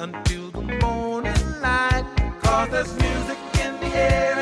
until the morning light. Cause there's music in the air.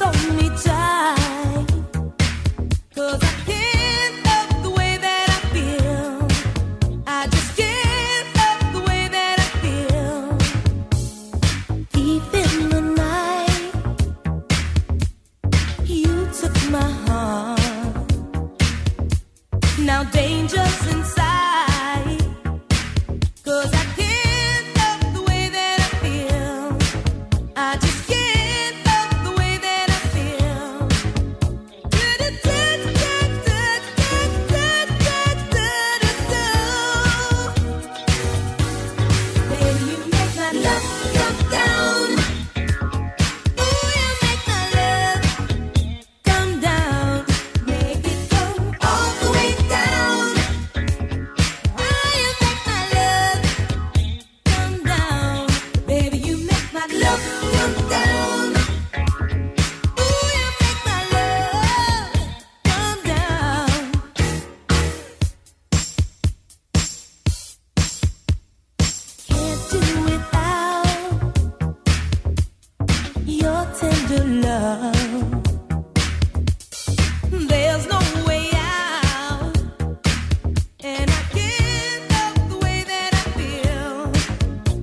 You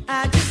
make my,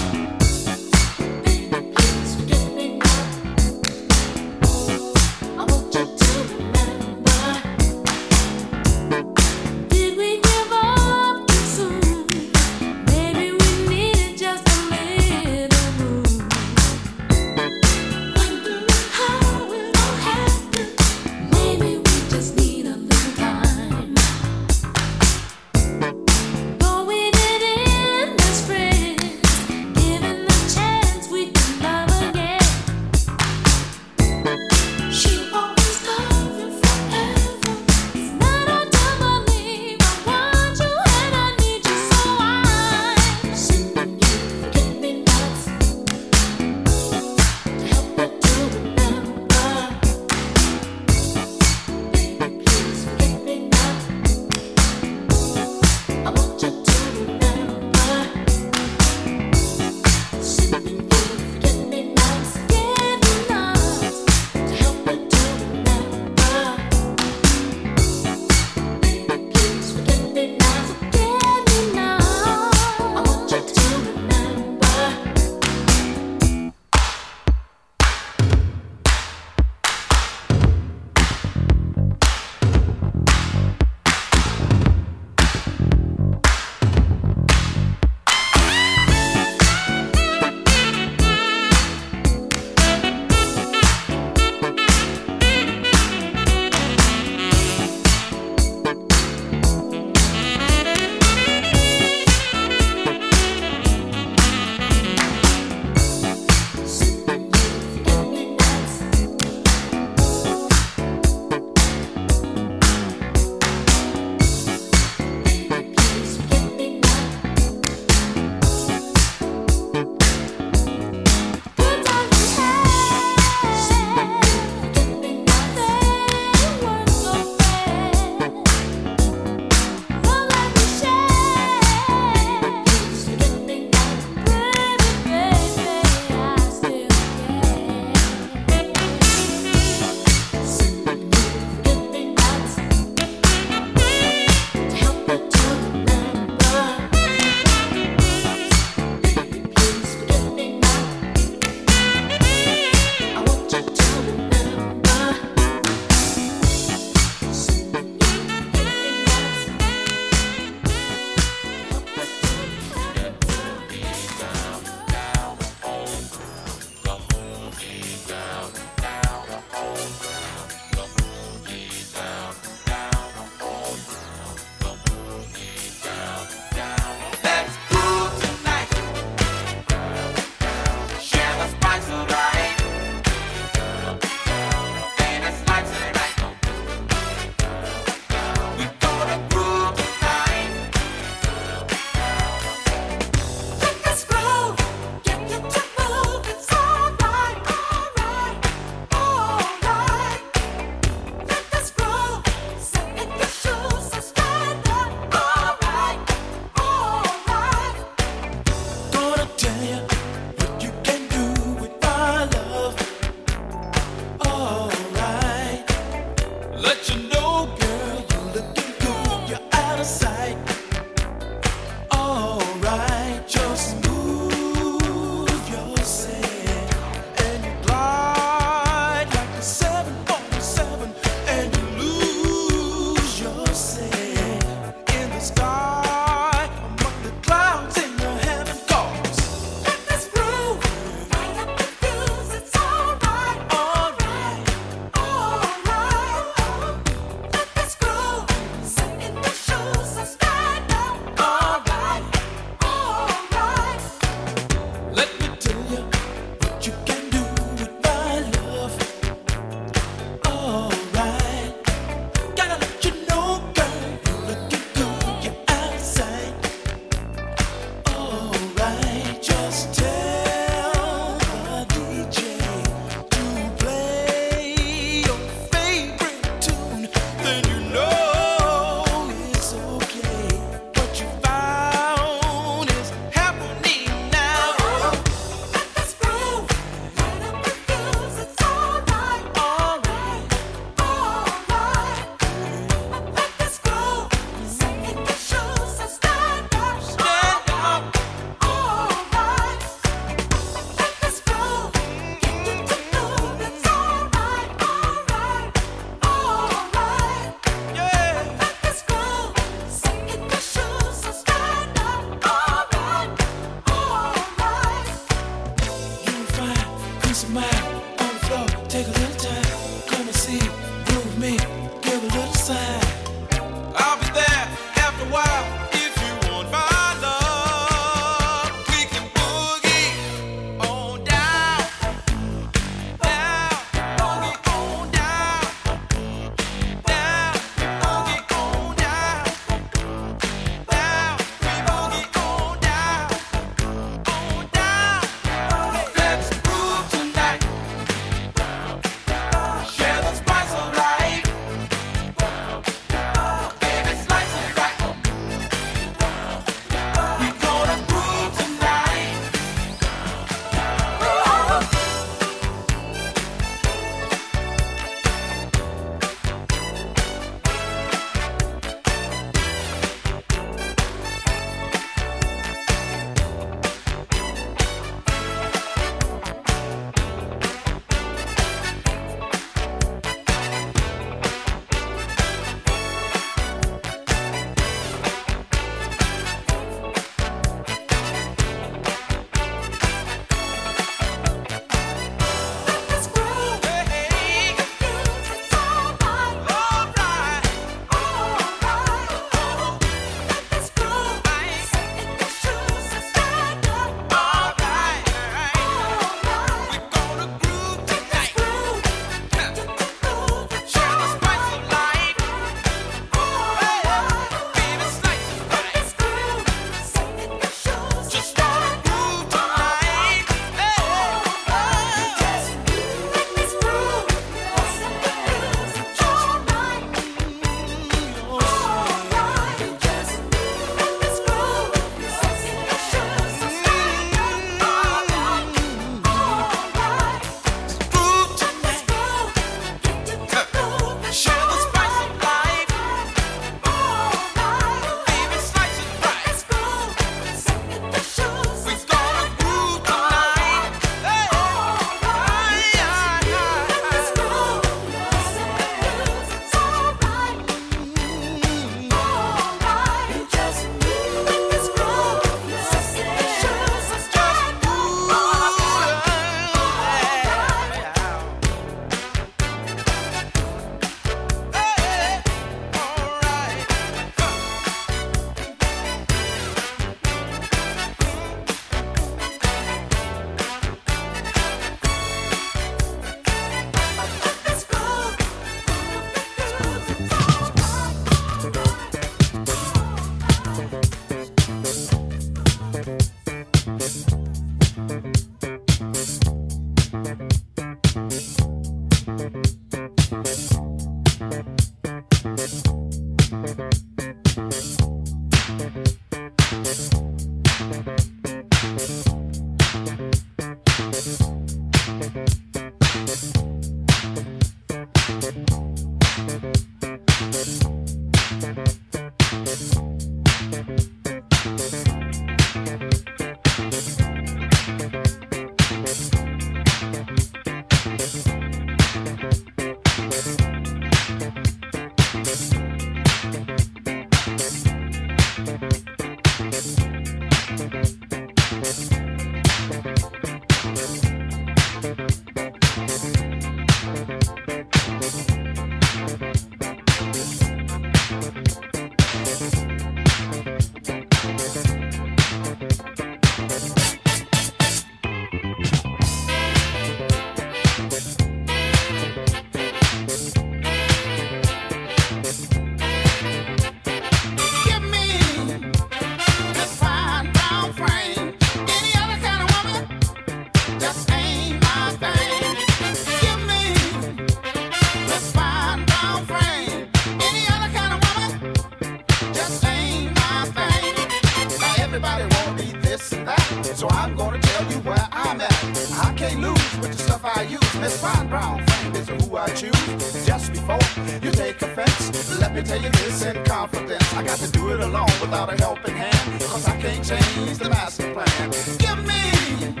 Everybody wanna be this and that, so I'm gonna tell you where I'm at. I can't lose with the stuff I use. Miss Fine Brown Frame is who I choose. Just before you take offense, let me tell you this in confidence. I got to do it alone without a helping hand, cause I can't change the master plan. Give me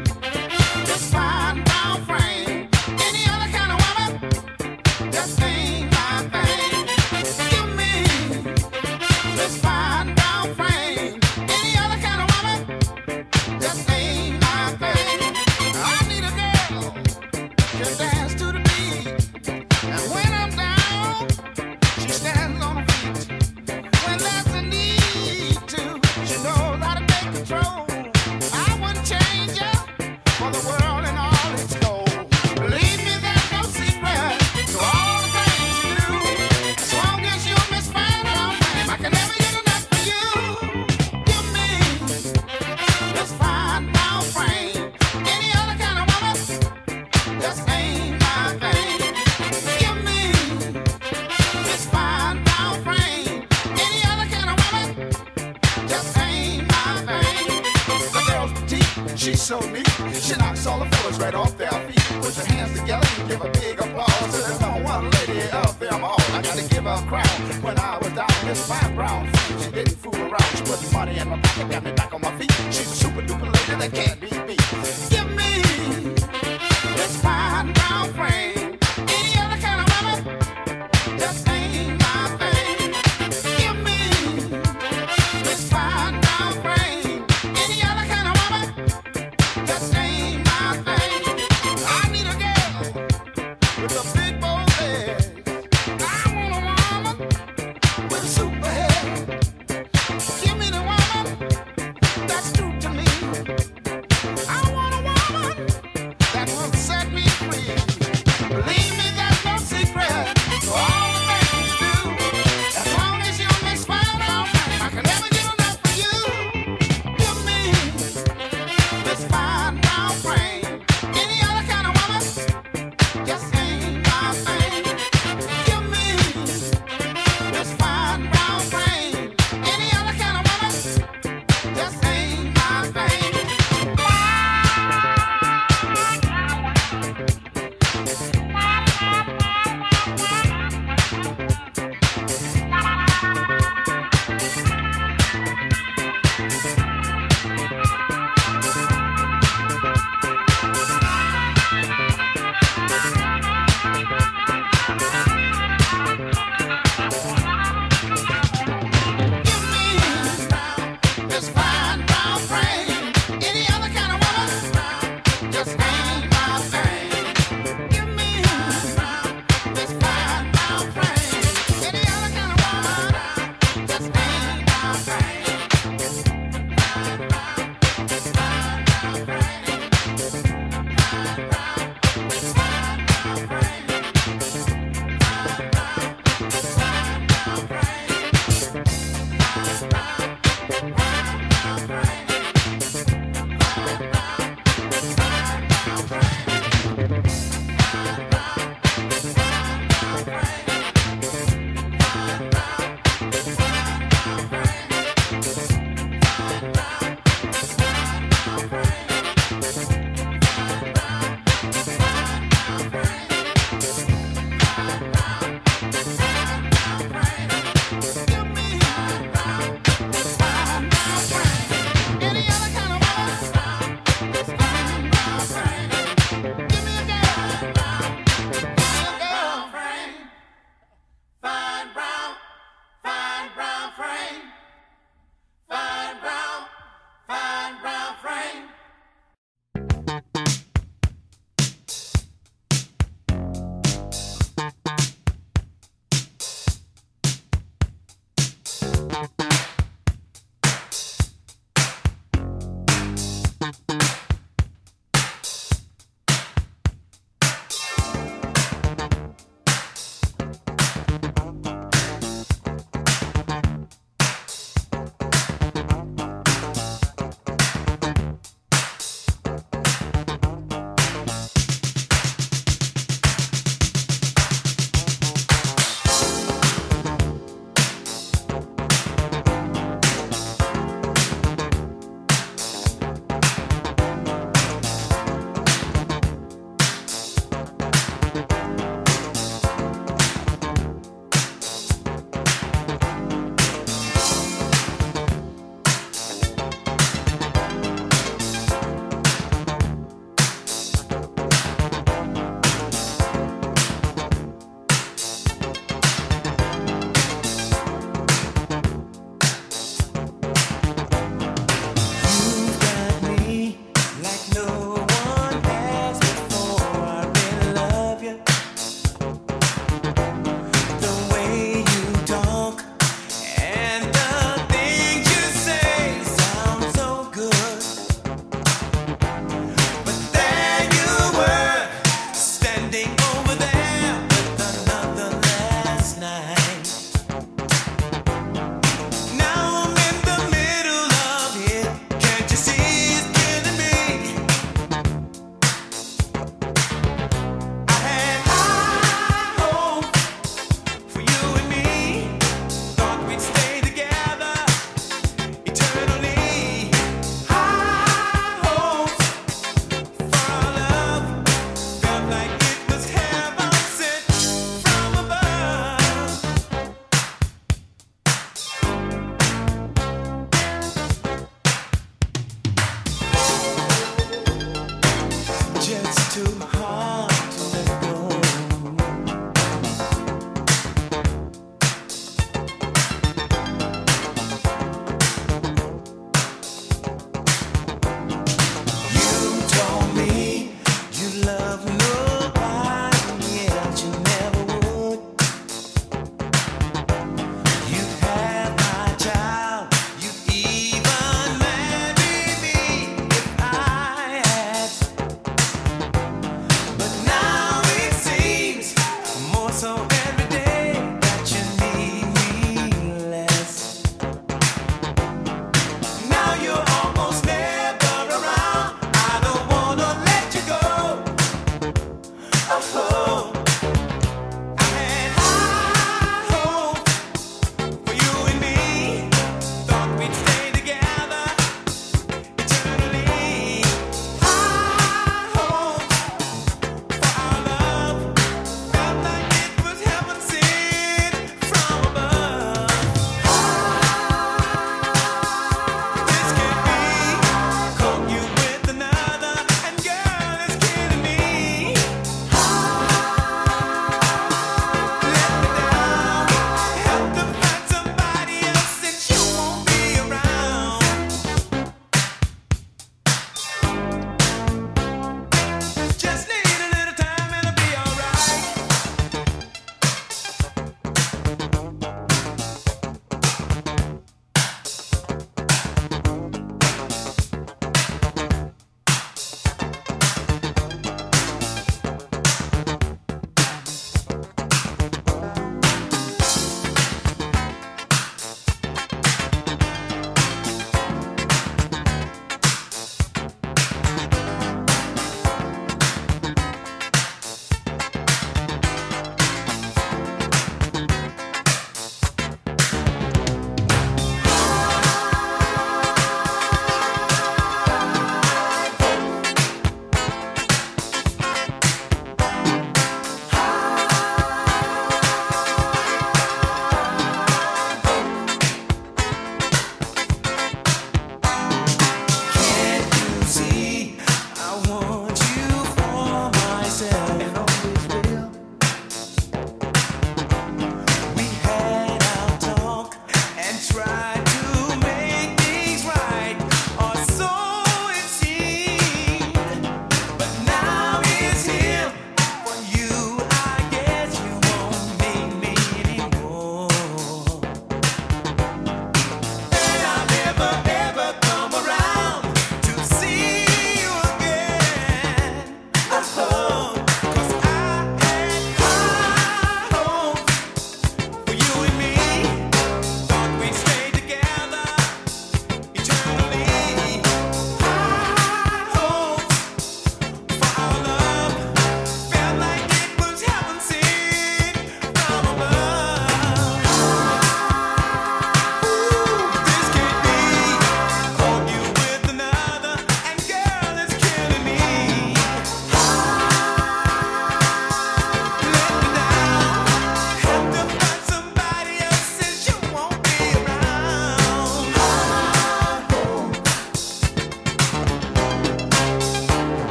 Money and my pocket got me